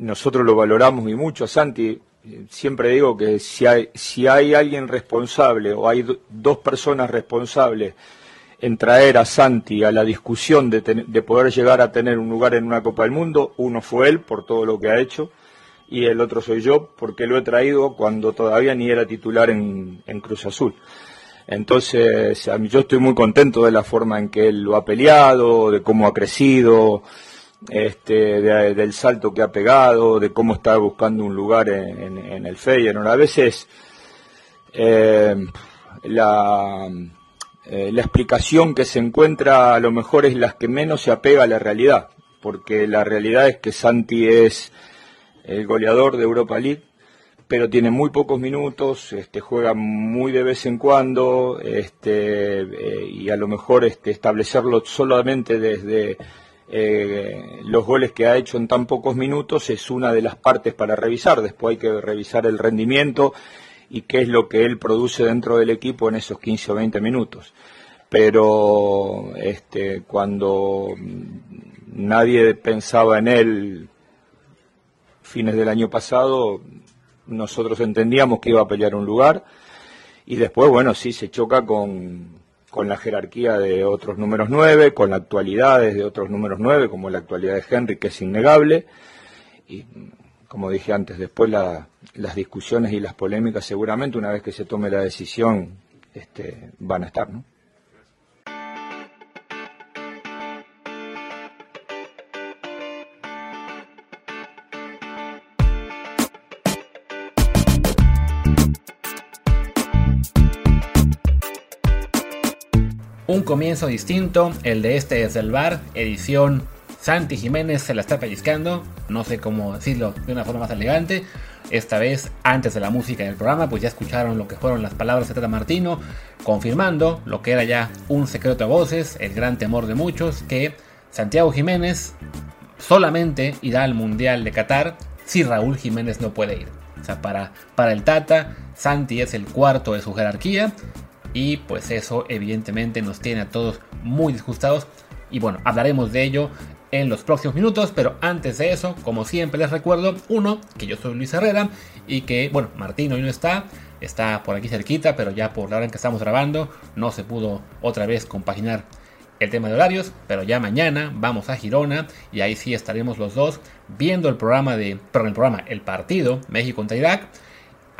Nosotros lo valoramos y mucho, Santi. Siempre digo que si hay, si hay alguien responsable o hay dos personas responsables en traer a Santi a la discusión de, de poder llegar a tener un lugar en una Copa del Mundo, uno fue él por todo lo que ha hecho y el otro soy yo porque lo he traído cuando todavía ni era titular en, Cruz Azul. Entonces, yo estoy muy contento de la forma en que él lo ha peleado, de cómo ha crecido, este, del salto que ha pegado, de cómo está buscando un lugar en, el Feyenoord. A veces eh, la, eh, la explicación que se encuentra a lo mejor es la que menos se apega a la realidad, porque la realidad es que Santi es el goleador de Europa League, pero tiene muy pocos minutos, este, juega muy de vez en cuando, este, eh, y a lo mejor establecerlo solamente desde eh, los goles que ha hecho en tan pocos minutos es una de las partes para revisar. Después hay que revisar el rendimiento y qué es lo que él produce dentro del equipo en esos 15 o 20 minutos. Pero este, cuando nadie pensaba en él fines del año pasado nosotros entendíamos que iba a pelear un lugar y después, bueno, sí, se choca con, con la jerarquía de otros números nueve, con la actualidad de otros números nueve, como la actualidad de Henry, que es innegable. Y como dije antes, después las discusiones y las polémicas seguramente una vez que se tome la decisión este, van a estar, ¿no? Comienzo distinto, el de este es el bar, edición Santi Jiménez se la está pellizcando, no sé cómo decirlo de una forma más elegante. Esta vez, antes de la música del programa, pues ya escucharon lo que fueron las palabras de Tata Martino, confirmando lo que era ya un secreto a voces, el gran temor de muchos, que Santiago Jiménez solamente irá al Mundial de Qatar si Raúl Jiménez no puede ir. O sea, para, para el Tata, Santi es el cuarto de su jerarquía y pues eso evidentemente nos tiene a todos muy disgustados y bueno, hablaremos de ello en los próximos minutos, pero antes de eso, como siempre les recuerdo, uno, que yo soy Luis Herrera y que, bueno, Martín hoy no está, está por aquí cerquita, pero ya por la hora en que estamos grabando no se pudo otra vez compaginar el tema de horarios, pero ya mañana vamos a Girona y ahí sí estaremos los dos viendo el programa de, perdón, el programa, el partido México contra Irak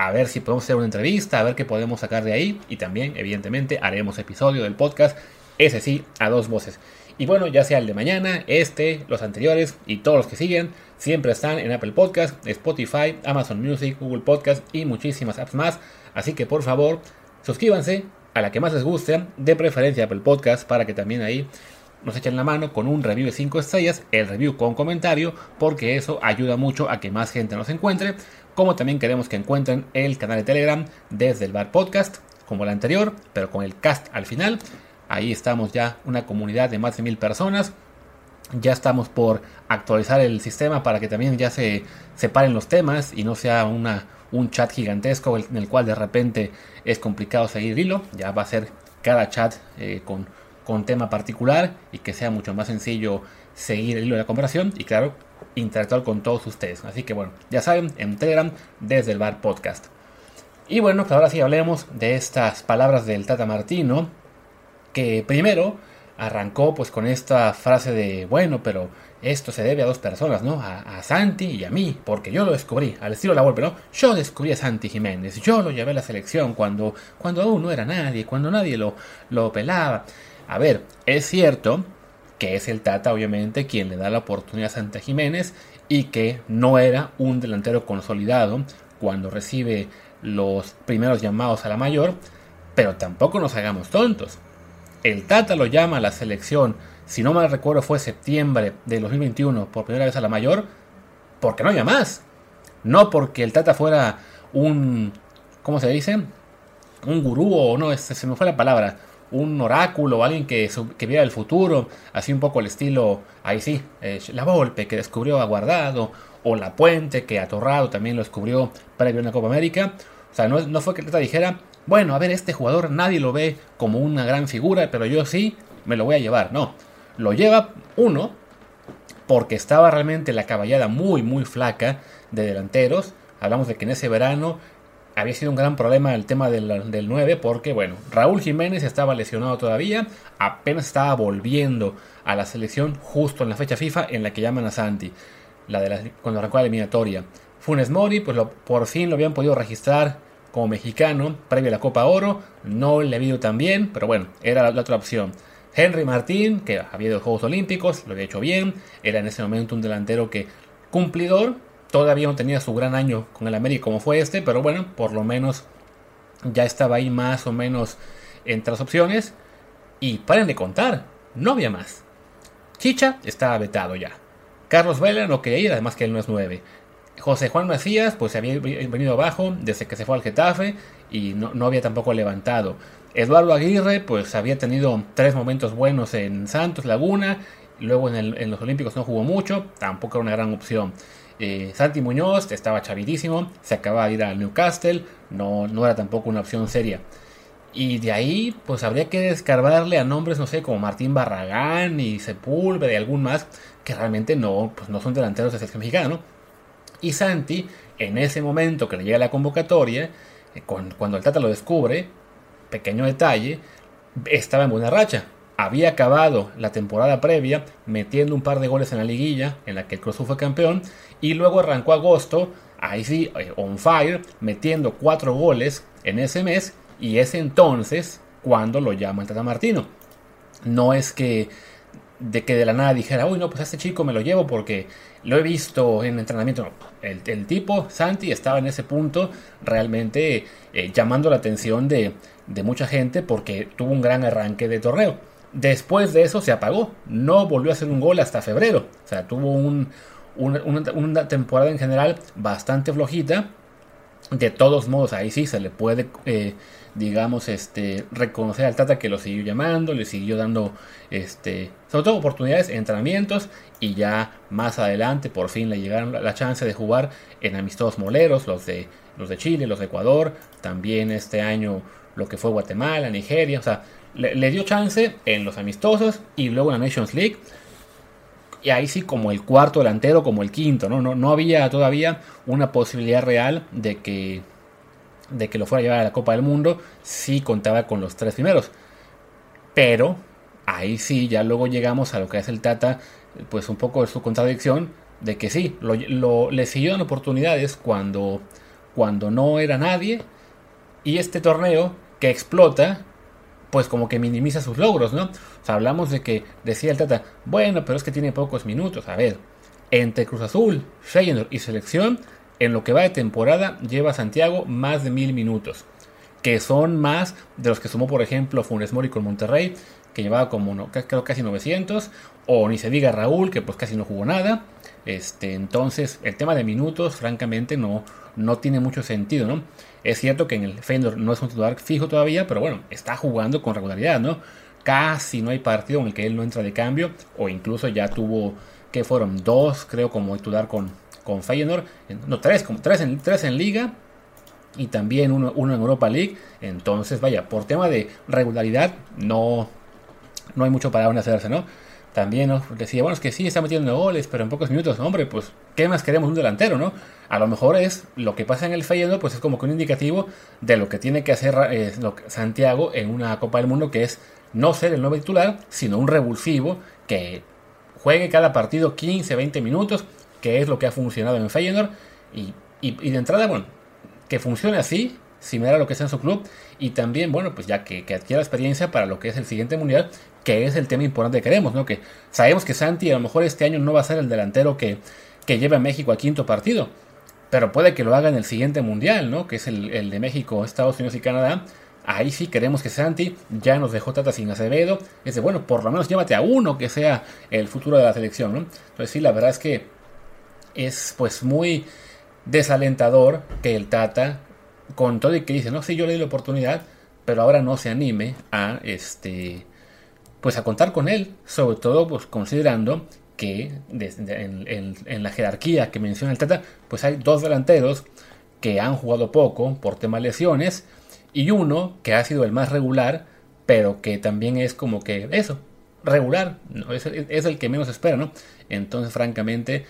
a ver si podemos hacer una entrevista, a ver qué podemos sacar de ahí. Y también, evidentemente, haremos episodio del podcast, ese sí, a dos voces. Y bueno, ya sea el de mañana, este, los anteriores y todos los que siguen, siempre están en Apple Podcast, Spotify, Amazon Music, Google Podcast y muchísimas apps más. Así que por favor, suscríbanse a la que más les guste, de preferencia Apple Podcast, para que también ahí nos echen la mano con un review de 5 estrellas, el review con comentario, porque eso ayuda mucho a que más gente nos encuentre como también queremos que encuentren el canal de Telegram desde el Bar Podcast, como el anterior, pero con el cast al final. Ahí estamos ya una comunidad de más de mil personas. Ya estamos por actualizar el sistema para que también ya se separen los temas y no sea una, un chat gigantesco en el cual de repente es complicado seguir hilo. Ya va a ser cada chat eh, con, con tema particular y que sea mucho más sencillo seguir el hilo de la conversación. Y claro, interactuar con todos ustedes. Así que bueno, ya saben, en Telegram desde el bar podcast. Y bueno, pues ahora sí hablemos de estas palabras del Tata Martino, que primero arrancó pues con esta frase de, bueno, pero esto se debe a dos personas, ¿no? A, Santi y a mí, porque yo lo descubrí, al estilo la golpe, ¿no? Yo descubrí a Santi Jiménez, yo lo llevé a la selección cuando, cuando aún no era nadie, cuando nadie lo, lo pelaba. A ver, es cierto que es el Tata obviamente quien le da la oportunidad a Santa Jiménez y que no era un delantero consolidado cuando recibe los primeros llamados a la mayor, pero tampoco nos hagamos tontos. El Tata lo llama a la selección, si no mal recuerdo fue septiembre de 2021 por primera vez a la mayor, porque no había más. No porque el Tata fuera un, ¿cómo se dice? Un gurú o no, se me fue la palabra. Un oráculo alguien que, que viera el futuro, así un poco el estilo, ahí sí, eh, la Volpe que descubrió a Guardado, o la Puente que Atorrado también lo descubrió para ver una Copa América. O sea, no, no fue que Tata dijera, bueno, a ver, este jugador nadie lo ve como una gran figura, pero yo sí me lo voy a llevar. No, lo lleva uno porque estaba realmente la caballada muy, muy flaca de delanteros. Hablamos de que en ese verano había sido un gran problema el tema del, del 9 porque, bueno, Raúl Jiménez estaba lesionado todavía, apenas estaba volviendo a la selección justo en la fecha FIFA en la que llaman a Santi, la de la, cuando arrancó la eliminatoria. Funes Mori, pues por fin lo habían podido registrar como mexicano previo a la Copa Oro, no le ha ido tan bien, pero bueno, era la otra opción. Henry Martín, que había ido a los Juegos Olímpicos, lo había hecho bien, era en ese momento un delantero que cumplidor, todavía no tenía su gran año con el América como fue este, pero bueno, por lo menos ya estaba ahí más o menos entre las opciones. Y paren de contar, no había más. Chicha estaba vetado ya. Carlos Vela no quería ir, además que él no es nueve. José Juan Macías, pues había venido abajo desde que se fue al Getafe y no, no había tampoco levantado. Eduardo Aguirre, pues había tenido tres momentos buenos en Santos Laguna, luego en, los Olímpicos no jugó mucho, tampoco era una gran opción. Eh, Santi Muñoz estaba chavidísimo, se acababa de ir al Newcastle, no, no era tampoco una opción seria. Y de ahí, pues habría que descargarle a nombres, no sé, como Martín Barragán y Sepúlveda y algún más, que realmente no, pues no son delanteros de selección mexicana, Y Santi, en ese momento que le llega la convocatoria, eh, cuando el Tata lo descubre, pequeño detalle, estaba en buena racha. Había acabado la temporada previa metiendo un par de goles en la liguilla, en la que el Cruz fue campeón, y luego arrancó agosto, ahí sí, eh, on fire, metiendo cuatro goles en ese mes, y es entonces cuando lo llama el Tata Martino. No es que de que de la nada dijera, uy, no, pues a este chico me lo llevo porque lo he visto en entrenamiento. el, tipo, Santi, estaba en ese punto realmente eh, llamando la atención de, de mucha gente porque tuvo un gran arranque de torneo. Después de eso se apagó, no volvió a hacer un gol hasta febrero. O sea, tuvo un, una, temporada en general bastante flojita. De todos modos, ahí sí se le puede, eh, digamos, este, reconocer al Tata que lo siguió llamando, le siguió dando, este, sobre todo oportunidades, entrenamientos y ya más adelante por fin le llegaron la, chance de jugar en amistosos moleros, los de, los de Chile, los de Ecuador, también este año lo que fue Guatemala, Nigeria, o sea, le, dio chance en los amistosos y luego en la Nations League. Y ahí sí como el cuarto delantero, como el quinto, ¿no? No, no había todavía una posibilidad real de que, de que lo fuera a llevar a la Copa del Mundo si contaba con los tres primeros. Pero ahí sí, ya luego llegamos a lo que es el Tata, pues un poco de su contradicción, de que sí, le siguieron oportunidades cuando, cuando no era nadie. Y este torneo que explota, pues como que minimiza sus logros, ¿no? O sea, hablamos de que decía el Tata, bueno, pero es que tiene pocos minutos. A ver, entre Cruz Azul, Feyenoord y Selección, en lo que va de temporada lleva Santiago más de mil minutos, que son más de los que sumó, por ejemplo, Funes Mori con Monterrey, que llevaba como, no, creo casi 900, o ni se diga Raúl, que pues casi no jugó nada. Este, entonces, el tema de minutos, francamente, no, no tiene mucho sentido, ¿no? Es cierto que en el Fender no es un titular fijo todavía, pero bueno, está jugando con regularidad, ¿no? Casi no hay partido en el que él no entra de cambio, o incluso ya tuvo, que fueron dos, creo, como titular con, con Feyenoord, no, tres, como tres en, tres en Liga, y también uno, uno en Europa League. Entonces, vaya, por tema de regularidad, no, no hay mucho para dónde hacerse, ¿no? También nos decía, bueno, es que sí está metiendo goles, pero en pocos minutos, hombre, pues, ¿qué más queremos un delantero, no? A lo mejor es lo que pasa en el Feyenoord, pues es como que un indicativo de lo que tiene que hacer eh, Santiago en una Copa del Mundo, que es no ser el nuevo titular, sino un revulsivo que juegue cada partido 15, 20 minutos, que es lo que ha funcionado en Feyenoord, y, y, de entrada, bueno, que funcione así, similar a lo que es en su club, y también, bueno, pues ya que, que adquiera experiencia para lo que es el siguiente mundial, que es el tema importante que queremos, ¿no? Que sabemos que Santi a lo mejor este año no va a ser el delantero que, que lleve a México a quinto partido, pero puede que lo haga en el siguiente mundial, ¿no? Que es el, de México, Estados Unidos y Canadá. Ahí sí queremos que Santi ya nos dejó Tata sin Acevedo. Es de, bueno, por lo menos llévate a uno que sea el futuro de la selección, ¿no? Entonces sí, la verdad es que es pues muy desalentador que el Tata, con todo y que dice, no, sí, yo le di la oportunidad, pero ahora no se anime a, este, pues a contar con él, sobre todo pues considerando que en, la jerarquía que menciona el Tata, pues hay dos delanteros que han jugado poco por temas lesiones y uno que ha sido el más regular, pero que también es como que eso, regular, es, es, el que menos espera, ¿no? Entonces, francamente,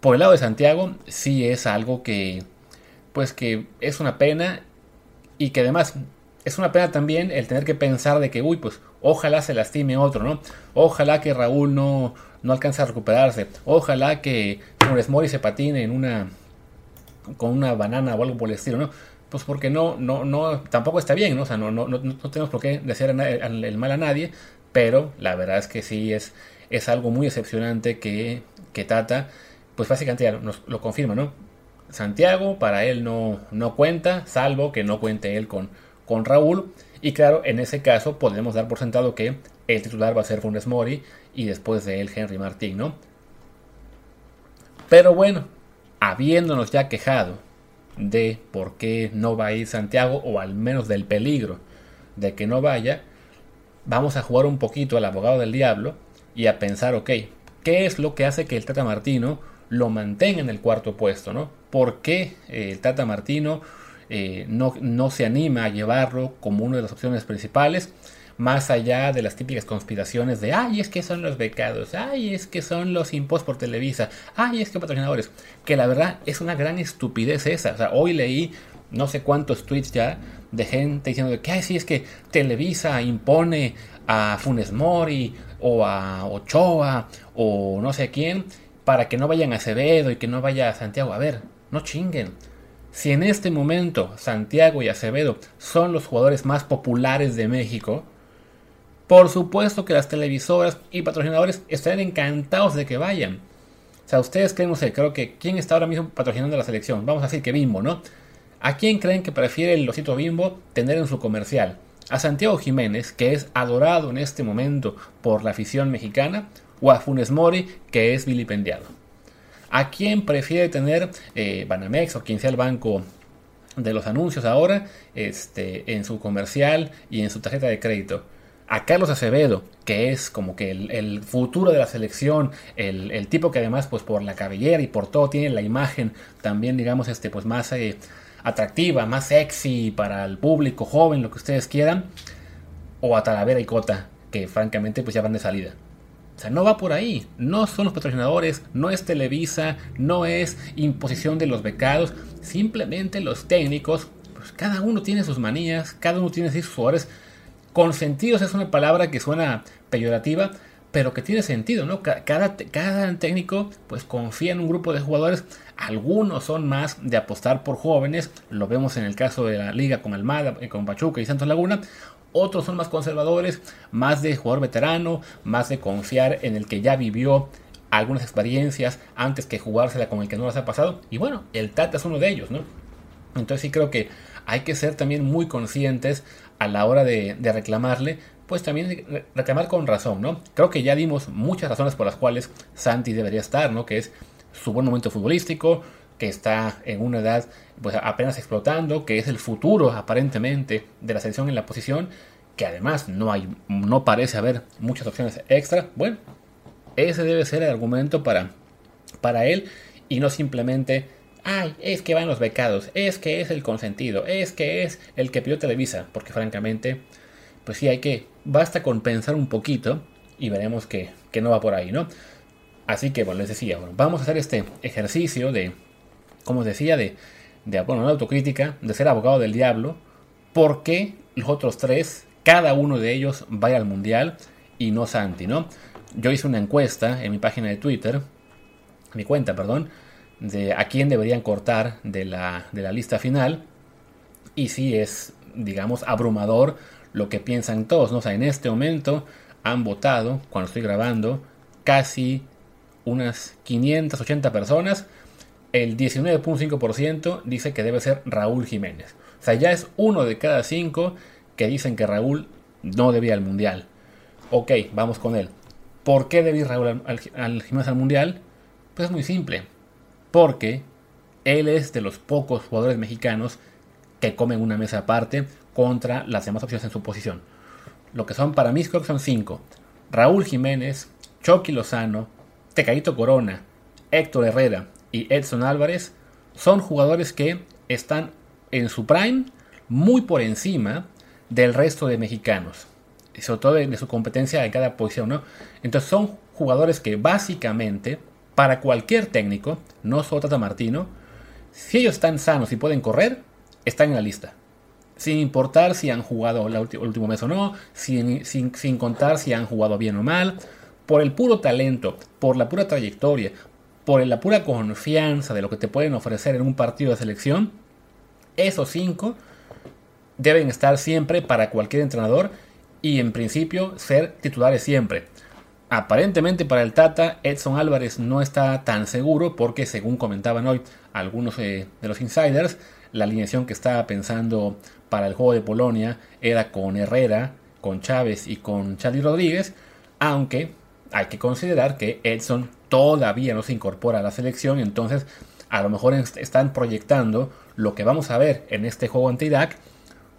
por el lado de Santiago, sí es algo que, pues que es una pena y que además es una pena también el tener que pensar de que, uy, pues ojalá se lastime otro, ¿no? Ojalá que Raúl no, no alcance a recuperarse. Ojalá que Funes Mori se patine en una con una banana o algo por el estilo, ¿no? Pues porque no, no, no, tampoco está bien, ¿no? O sea, no, no, no, tenemos por qué desear el mal a nadie, pero la verdad es que sí es, es algo muy excepcionante que, que Tata, pues básicamente ya nos lo confirma, ¿no? Santiago para él no, no cuenta, salvo que no cuente él con, con Raúl. Y claro, en ese caso podemos dar por sentado que el titular va a ser Funes Mori y después de él Henry Martín, ¿no? Pero bueno, habiéndonos ya quejado de por qué no va a ir Santiago, o al menos del peligro de que no vaya, vamos a jugar un poquito al abogado del diablo y a pensar, ok, ¿qué es lo que hace que el Tata Martino lo mantenga en el cuarto puesto, ¿no? ¿Por qué el Tata Martino eh, no, no se anima a llevarlo como una de las opciones principales? más allá de las típicas conspiraciones de, ay, es que son los becados, ay, es que son los impuestos por Televisa, ay, es que patrocinadores, que la verdad es una gran estupidez esa. O sea, hoy leí no sé cuántos tweets ya de gente diciendo que, ay, sí, es que Televisa impone a Funes Mori o a Ochoa o no sé quién para que no vayan a Acevedo y que no vaya a Santiago. A ver, no chinguen. Si en este momento Santiago y Acevedo son los jugadores más populares de México, por supuesto que las televisoras y patrocinadores estarían encantados de que vayan. O sea, ustedes creen, no sé, creo que ¿quién está ahora mismo patrocinando la selección? Vamos a decir que Bimbo, ¿no? ¿A quién creen que prefiere el osito Bimbo tener en su comercial? ¿A Santiago Jiménez, que es adorado en este momento por la afición mexicana? ¿O a Funes Mori, que es vilipendiado? ¿A quién prefiere tener eh, Banamex o quien sea el banco de los anuncios ahora este, en su comercial y en su tarjeta de crédito? a Carlos Acevedo, que es como que el, futuro de la selección, el, tipo que además pues por la cabellera y por todo tiene la imagen también digamos este pues más eh, atractiva, más sexy para el público joven, lo que ustedes quieran, o a Talavera y Cota, que francamente pues ya van de salida. O sea, no va por ahí. No son los patrocinadores, no es Televisa, no es imposición de los becados. Simplemente los técnicos, pues cada uno tiene sus manías, cada uno tiene sus jugadores Consentidos es una palabra que suena peyorativa, pero que tiene sentido, ¿no? Cada, cada técnico pues confía en un grupo de jugadores, algunos son más de apostar por jóvenes, lo vemos en el caso de la liga con Almada, eh, con Pachuca y Santos Laguna, otros son más conservadores, más de jugador veterano, más de confiar en el que ya vivió algunas experiencias antes que jugársela con el que no las ha pasado, y bueno, el Tata es uno de ellos, ¿no? Entonces sí creo que hay que ser también muy conscientes a la hora de, reclamarle, pues también reclamar con razón, ¿no? Creo que ya dimos muchas razones por las cuales Santi debería estar, ¿no? Que es su buen momento futbolístico, que está en una edad pues apenas explotando, que es el futuro aparentemente de la selección en la posición, que además no hay, no parece haber muchas opciones extra. Bueno, ese debe ser el argumento para, para él y no simplemente ay, es que van los becados, es que es el consentido, es que es el que pidió Televisa, porque francamente, pues sí hay que, basta con pensar un poquito y veremos que, no va por ahí, ¿no? Así que, bueno, les decía, bueno, vamos a hacer este ejercicio de, como os decía, de, de bueno, una autocrítica, de ser abogado del diablo, porque los otros tres, cada uno de ellos vaya al mundial y no Santi, ¿no? Yo hice una encuesta en mi página de Twitter, mi cuenta, perdón, de a quién deberían cortar de la, de la lista final. Y si es, digamos, abrumador lo que piensan todos. ¿no? O sea, en este momento han votado, cuando estoy grabando, casi unas 580 personas. El 19.5% dice que debe ser Raúl Jiménez. O sea, ya es uno de cada cinco que dicen que Raúl no debía al Mundial. Ok, vamos con él. ¿Por qué debe ir Raúl al, al Jiménez al Mundial? Pues es muy simple porque él es de los pocos jugadores mexicanos que comen una mesa aparte contra las demás opciones en su posición. Lo que son para mí creo que son cinco. Raúl Jiménez, Chucky Lozano, Tecadito Corona, Héctor Herrera y Edson Álvarez son jugadores que están en su prime muy por encima del resto de mexicanos. Sobre todo de, su competencia en cada posición, ¿no? Entonces son jugadores que básicamente, para cualquier técnico, no solo Tata Martino, si ellos están sanos y pueden correr, están en la lista. Sin importar si han jugado el último mes o no, sin, sin contar si han jugado bien o mal, por el puro talento, por la pura trayectoria, por la pura confianza de lo que te pueden ofrecer en un partido de selección, esos cinco deben estar siempre para cualquier entrenador y en principio ser titulares siempre. Aparentemente para el Tata, Edson Álvarez no está tan seguro porque según comentaban hoy algunos eh, de los insiders, la alineación que estaba pensando para el juego de Polonia era con Herrera, con Chávez y con Charlie Rodríguez, aunque hay que considerar que Edson todavía no se incorpora a la selección, entonces a lo mejor están proyectando lo que vamos a ver en este juego anti-DAC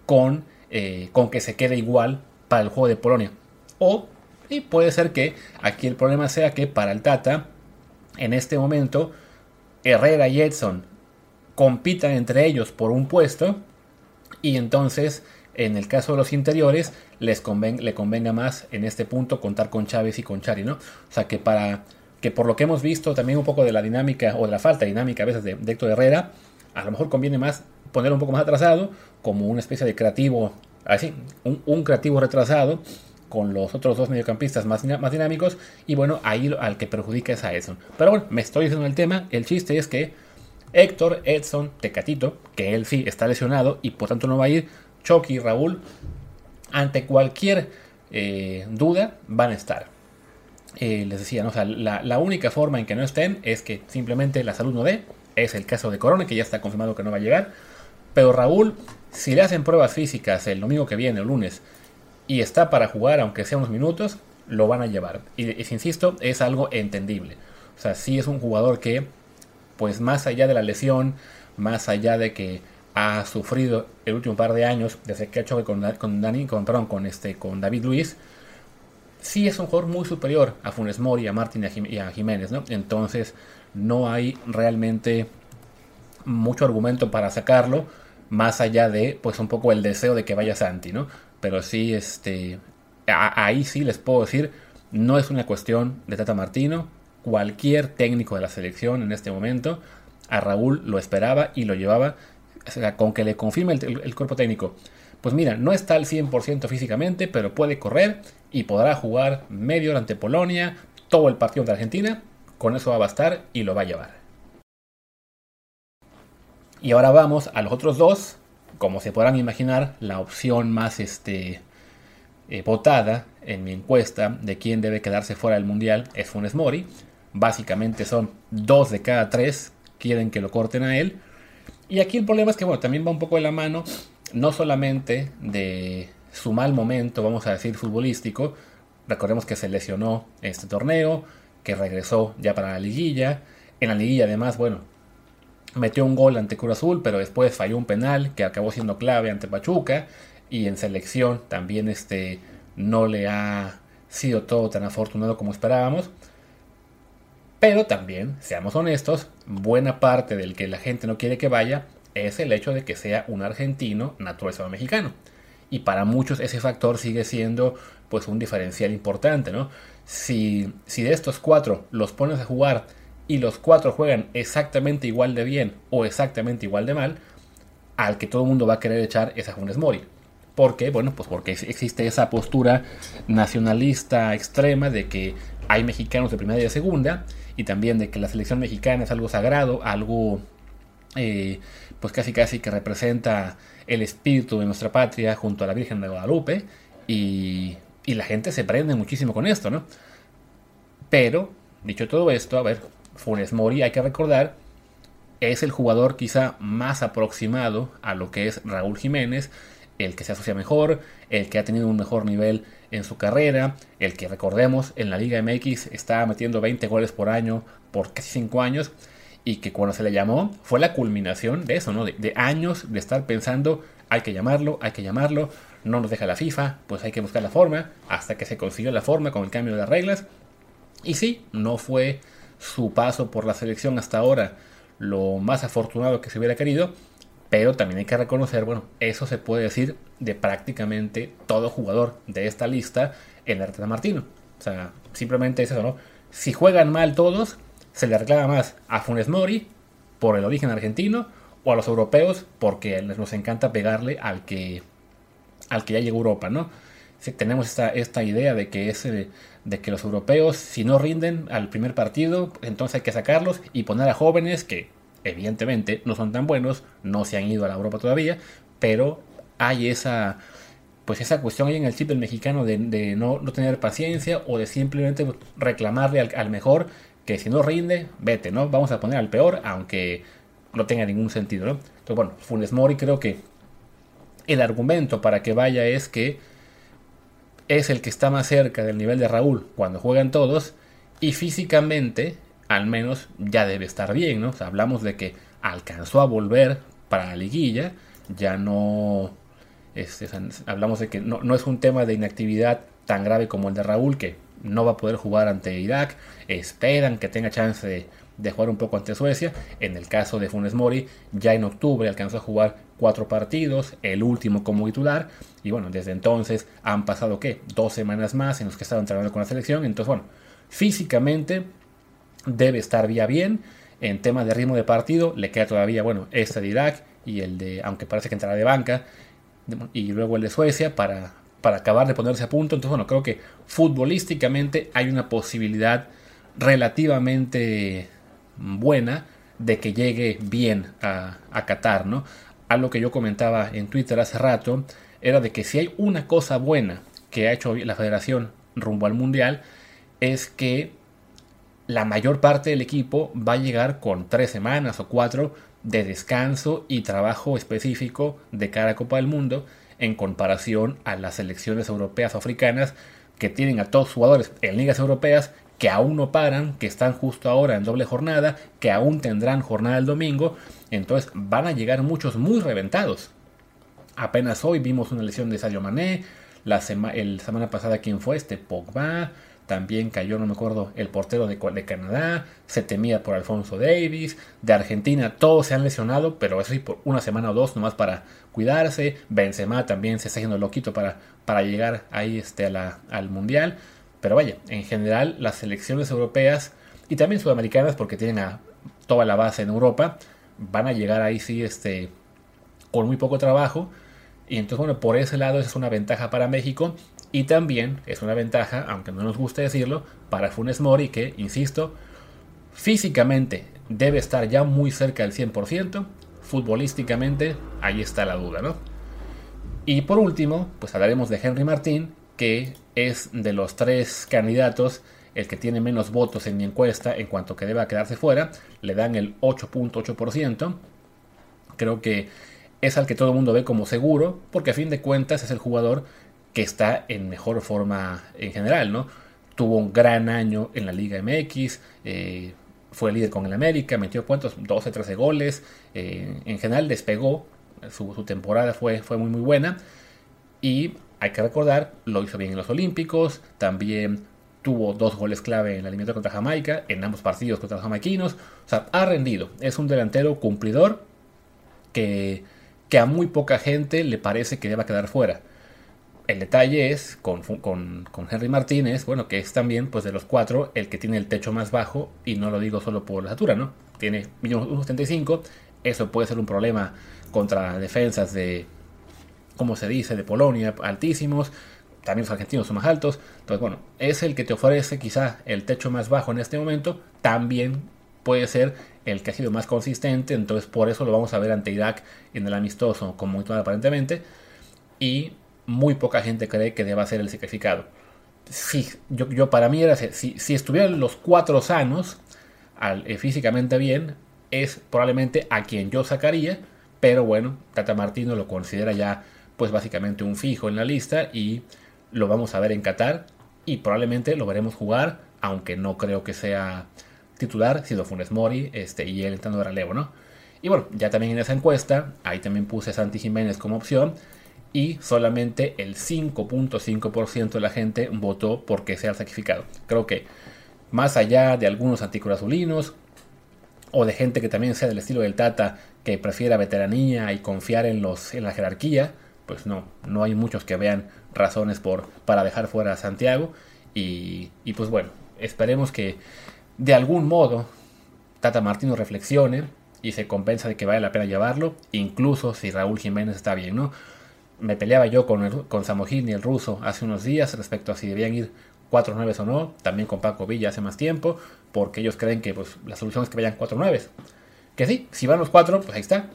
con, eh, con que se quede igual para el juego de Polonia. O y puede ser que aquí el problema sea que para el Tata, en este momento, Herrera y Edson compitan entre ellos por un puesto y entonces en el caso de los interiores les le convenga más en este punto contar con Chávez y con Chari, ¿no? O sea que para que por lo que hemos visto también un poco de la dinámica o de la falta de dinámica a veces de, de Héctor Herrera, a lo mejor conviene más poner un poco más atrasado como una especie de creativo, así, un, creativo retrasado con los otros dos mediocampistas más, más dinámicos y bueno, ahí al que perjudica es a Edson. Pero bueno, me estoy diciendo el tema, el chiste es que Héctor, Edson, Tecatito, que él sí está lesionado y por tanto no va a ir, Chucky y Raúl, ante cualquier eh, duda van a estar. Eh, les decía, ¿no? la, la, única forma en que no estén es que simplemente la salud no dé. Es el caso de Corona, que ya está confirmado que no va a llegar. Pero Raúl, si le hacen pruebas físicas el domingo que viene, el lunes, y está para jugar, aunque sea unos minutos, lo van a llevar. Y, insisto, es algo entendible. O sea, sí es un jugador que, pues más allá de la lesión, más allá de que ha sufrido el último par de años, desde que ha hecho con, con, Dani, con, con, este, con David Luis, sí es un jugador muy superior a Funes Mori, a Martín y a Jiménez, ¿no? Entonces, no hay realmente mucho argumento para sacarlo, más allá de, pues, un poco el deseo de que vaya Santi, ¿no? Pero sí, este, ahí sí les puedo decir, no es una cuestión de Tata Martino, cualquier técnico de la selección en este momento, a Raúl lo esperaba y lo llevaba, con que le confirme el, cuerpo técnico. Pues mira, no está al 100% físicamente, pero puede correr y podrá jugar medio ante Polonia, todo el partido de Argentina, con eso va a bastar y lo va a llevar. Y ahora vamos a los otros dos. Como se podrán imaginar, la opción más este, eh, votada en mi encuesta de quién debe quedarse fuera del mundial es Funes Mori. Básicamente son dos de cada tres quieren que lo corten a él. Y aquí el problema es que bueno, también va un poco de la mano, no solamente de su mal momento, vamos a decir, futbolístico. Recordemos que se lesionó este torneo, que regresó ya para la liguilla. En la liguilla además, bueno, metió un gol ante Cruz Azul, pero después falló un penal que acabó siendo clave ante Pachuca. Y en selección también este, no le ha sido todo tan afortunado como esperábamos. Pero también, seamos honestos, buena parte del que la gente no quiere que vaya es el hecho de que sea un argentino naturalizado mexicano. Y para muchos ese factor sigue siendo pues un diferencial importante, ¿no? Si, si de estos cuatro los pones a jugar y los cuatro juegan exactamente igual de bien o exactamente igual de mal, al que todo el mundo va a querer echar es a Funes Mori. ¿Por qué? Bueno, pues porque existe esa postura nacionalista extrema de que hay mexicanos de primera y de segunda, y también de que la selección mexicana es algo sagrado, algo eh, pues casi casi que representa el espíritu de nuestra patria junto a la Virgen de Guadalupe, y, la gente se prende muchísimo con esto, ¿no? Pero, dicho todo esto, a ver, Funes Mori, hay que recordar, es el jugador quizá más aproximado a lo que es Raúl Jiménez, el que se asocia mejor, el que ha tenido un mejor nivel en su carrera, el que recordemos en la Liga MX está metiendo 20 goles por año por casi 5 años. Y que cuando se le llamó fue la culminación de eso, ¿no? De, años de estar pensando, hay que llamarlo, hay que llamarlo, no nos deja la FIFA, pues hay que buscar la forma, hasta que se consiguió la forma con el cambio de las reglas. Y sí, no fue su paso por la selección hasta ahora lo más afortunado que se hubiera querido, pero también hay que reconocer, bueno, eso se puede decir de prácticamente todo jugador de esta lista en la Reta Martino. O sea, simplemente es eso, ¿no? Si juegan mal todos, se le reclama más a Funes Mori por el origen argentino o a los europeos porque nos encanta pegarle al que, al que ya llegó a Europa, ¿no? Tenemos esta, esta idea de que, es, de que los europeos, si no rinden al primer partido, entonces hay que sacarlos y poner a jóvenes que evidentemente no son tan buenos, no se han ido a la Europa todavía, pero hay esa pues esa cuestión ahí en el chip del mexicano de, no, tener paciencia o de simplemente reclamarle al, mejor que si no rinde, vete, ¿no? Vamos a poner al peor, aunque no tenga ningún sentido, ¿no? Entonces, bueno, Funes Mori creo que el argumento para que vaya es que es el que está más cerca del nivel de Raúl cuando juegan todos y físicamente al menos ya debe estar bien, ¿no? Hablamos de que alcanzó a volver para la liguilla, ya no este, hablamos de que no, es un tema de inactividad tan grave como el de Raúl, que no va a poder jugar ante Irak. Esperan que tenga chance de, jugar un poco ante Suecia. En el caso de Funes Mori, ya en octubre alcanzó a jugar cuatro partidos, el último como titular. Y bueno, desde entonces han pasado, ¿qué? Dos semanas más en los que estaba entrenando con la selección. Entonces, bueno, físicamente debe estar bien. En tema de ritmo de partido, le queda todavía, bueno, este de Irak y el de, aunque parece que entrará de banca, y luego el de Suecia para, para acabar de ponerse a punto. Entonces, bueno, creo que futbolísticamente hay una posibilidad relativamente buena de que llegue bien a, a Qatar, ¿no? Algo que yo comentaba en Twitter hace rato era de que si hay una cosa buena que ha hecho la federación rumbo al mundial es que la mayor parte del equipo va a llegar con tres semanas o cuatro de descanso y trabajo específico de cada Copa del Mundo en comparación a las selecciones europeas o africanas que tienen a todos jugadores en ligas europeas que aún no paran, que están justo ahora en doble jornada, que aún tendrán jornada el domingo, entonces van a llegar muchos muy reventados. Apenas hoy vimos una lesión de Sadio Mané, la semana pasada quién fue este Pogba, también cayó, no me acuerdo, el portero de, Canadá, se temía por Alfonso Davis, de Argentina, todos se han lesionado, pero eso sí, por una semana o dos nomás para cuidarse, Benzema también se está haciendo loquito para, para llegar ahí este, al Mundial, pero vaya, en general las selecciones europeas y también sudamericanas, porque tienen a toda la base en Europa, van a llegar ahí sí este, con muy poco trabajo, y entonces, bueno, por ese lado esa es una ventaja para México. Y también es una ventaja, aunque no nos guste decirlo, para Funes Mori que, insisto, físicamente debe estar ya muy cerca del 100%, futbolísticamente ahí está la duda, ¿no? Y por último, pues hablaremos de Henry Martín, que es de los tres candidatos el que tiene menos votos en mi encuesta en cuanto que deba quedarse fuera, le dan el 8.8%. Creo que es al que todo el mundo ve como seguro, porque a fin de cuentas es el jugador que está en mejor forma en general, ¿no? Tuvo un gran año en la Liga MX, eh, fue líder con el América, metió cuántos, 12, 13 goles, eh, en general despegó, su, temporada fue, fue muy muy buena y hay que recordar, lo hizo bien en los Olímpicos, también tuvo dos goles clave en la eliminatoria contra Jamaica, en ambos partidos contra los jamaiquinos, o sea, ha rendido, es un delantero cumplidor que, que a muy poca gente le parece que deba quedar fuera. El detalle es con, Henry Martínez, bueno, que es también, pues de los cuatro, el que tiene el techo más bajo, y no lo digo solo por la altura, ¿no? Tiene 1.75, eso puede ser un problema contra defensas de, como se dice, de Polonia, altísimos, también los argentinos son más altos, entonces bueno, es el que te ofrece quizá el techo más bajo en este momento, también puede ser el que ha sido más consistente, entonces por eso lo vamos a ver ante Irak en el amistoso como muy aparentemente, y muy poca gente cree que deba ser el sacrificado. Sí, yo, para mí era, si, estuvieran los cuatro sanos, eh, físicamente bien, es probablemente a quien yo sacaría, pero bueno, Tata Martino lo considera ya pues básicamente un fijo en la lista y lo vamos a ver en Qatar y probablemente lo veremos jugar, aunque no creo que sea titular, siendo Funes Mori este, y él entrando de relevo, ¿no? Y bueno, ya también en esa encuesta, ahí también puse Santi Jiménez como opción y solamente el 5.5% de la gente votó porque sea sacrificado. Creo que más allá de algunos anticurazulinos o de gente que también sea del estilo del Tata, que prefiera veteranía y confiar en, los, en la jerarquía, pues no, no hay muchos que vean razones por, para dejar fuera a Santiago. Y, y pues bueno, esperemos que de algún modo Tata Martino reflexione y se compensa de que vale la pena llevarlo, incluso si Raúl Jiménez está bien, ¿no? Me peleaba yo con, el, con y el ruso hace unos días respecto a si debían ir 4 9 o no, también con Paco Villa hace más tiempo, porque ellos creen que pues, la solución es que vayan 4 9 Que sí, si van los 4, pues ahí está,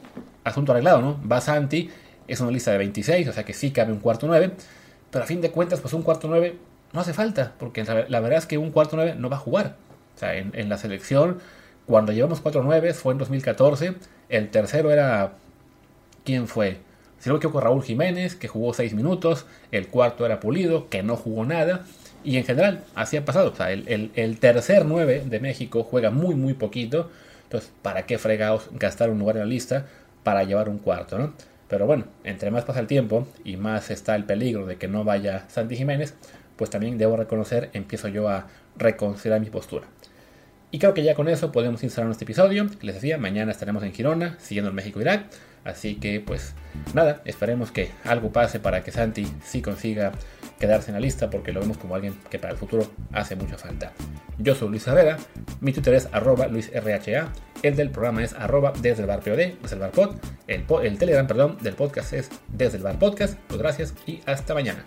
asunto arreglado, ¿no? Va Santi, es una lista de 26, o sea que sí cabe un cuarto 9, pero a fin de cuentas, pues un cuarto 9 no hace falta, porque la, verdad es que un cuarto 9 no va a jugar. O sea, en, en la selección, cuando llevamos 4 9 fue en 2014, el tercero era... ¿Quién fue? Si no me equivoco, Raúl Jiménez, que jugó 6 minutos, el cuarto era Pulido, que no jugó nada, y en general, así ha pasado. O sea, el, tercer 9 de México juega muy, muy poquito. Entonces, ¿para qué fregados gastar un lugar en la lista para llevar un cuarto, no? Pero bueno, entre más pasa el tiempo y más está el peligro de que no vaya Santi Jiménez, pues también debo reconocer, empiezo yo a reconsiderar mi postura. Y creo que ya con eso podemos instalar este episodio. Les decía, mañana estaremos en Girona, siguiendo el México-Irak. Así que pues nada, esperemos que algo pase para que Santi sí consiga quedarse en la lista porque lo vemos como alguien que para el futuro hace mucha falta. Yo soy Luis Herrera, mi Twitter es arroba luisrha, el del programa es arroba desde el bar POD, desde el bar pod, el, el Telegram perdón, del podcast es desde el bar podcast. Pues gracias y hasta mañana.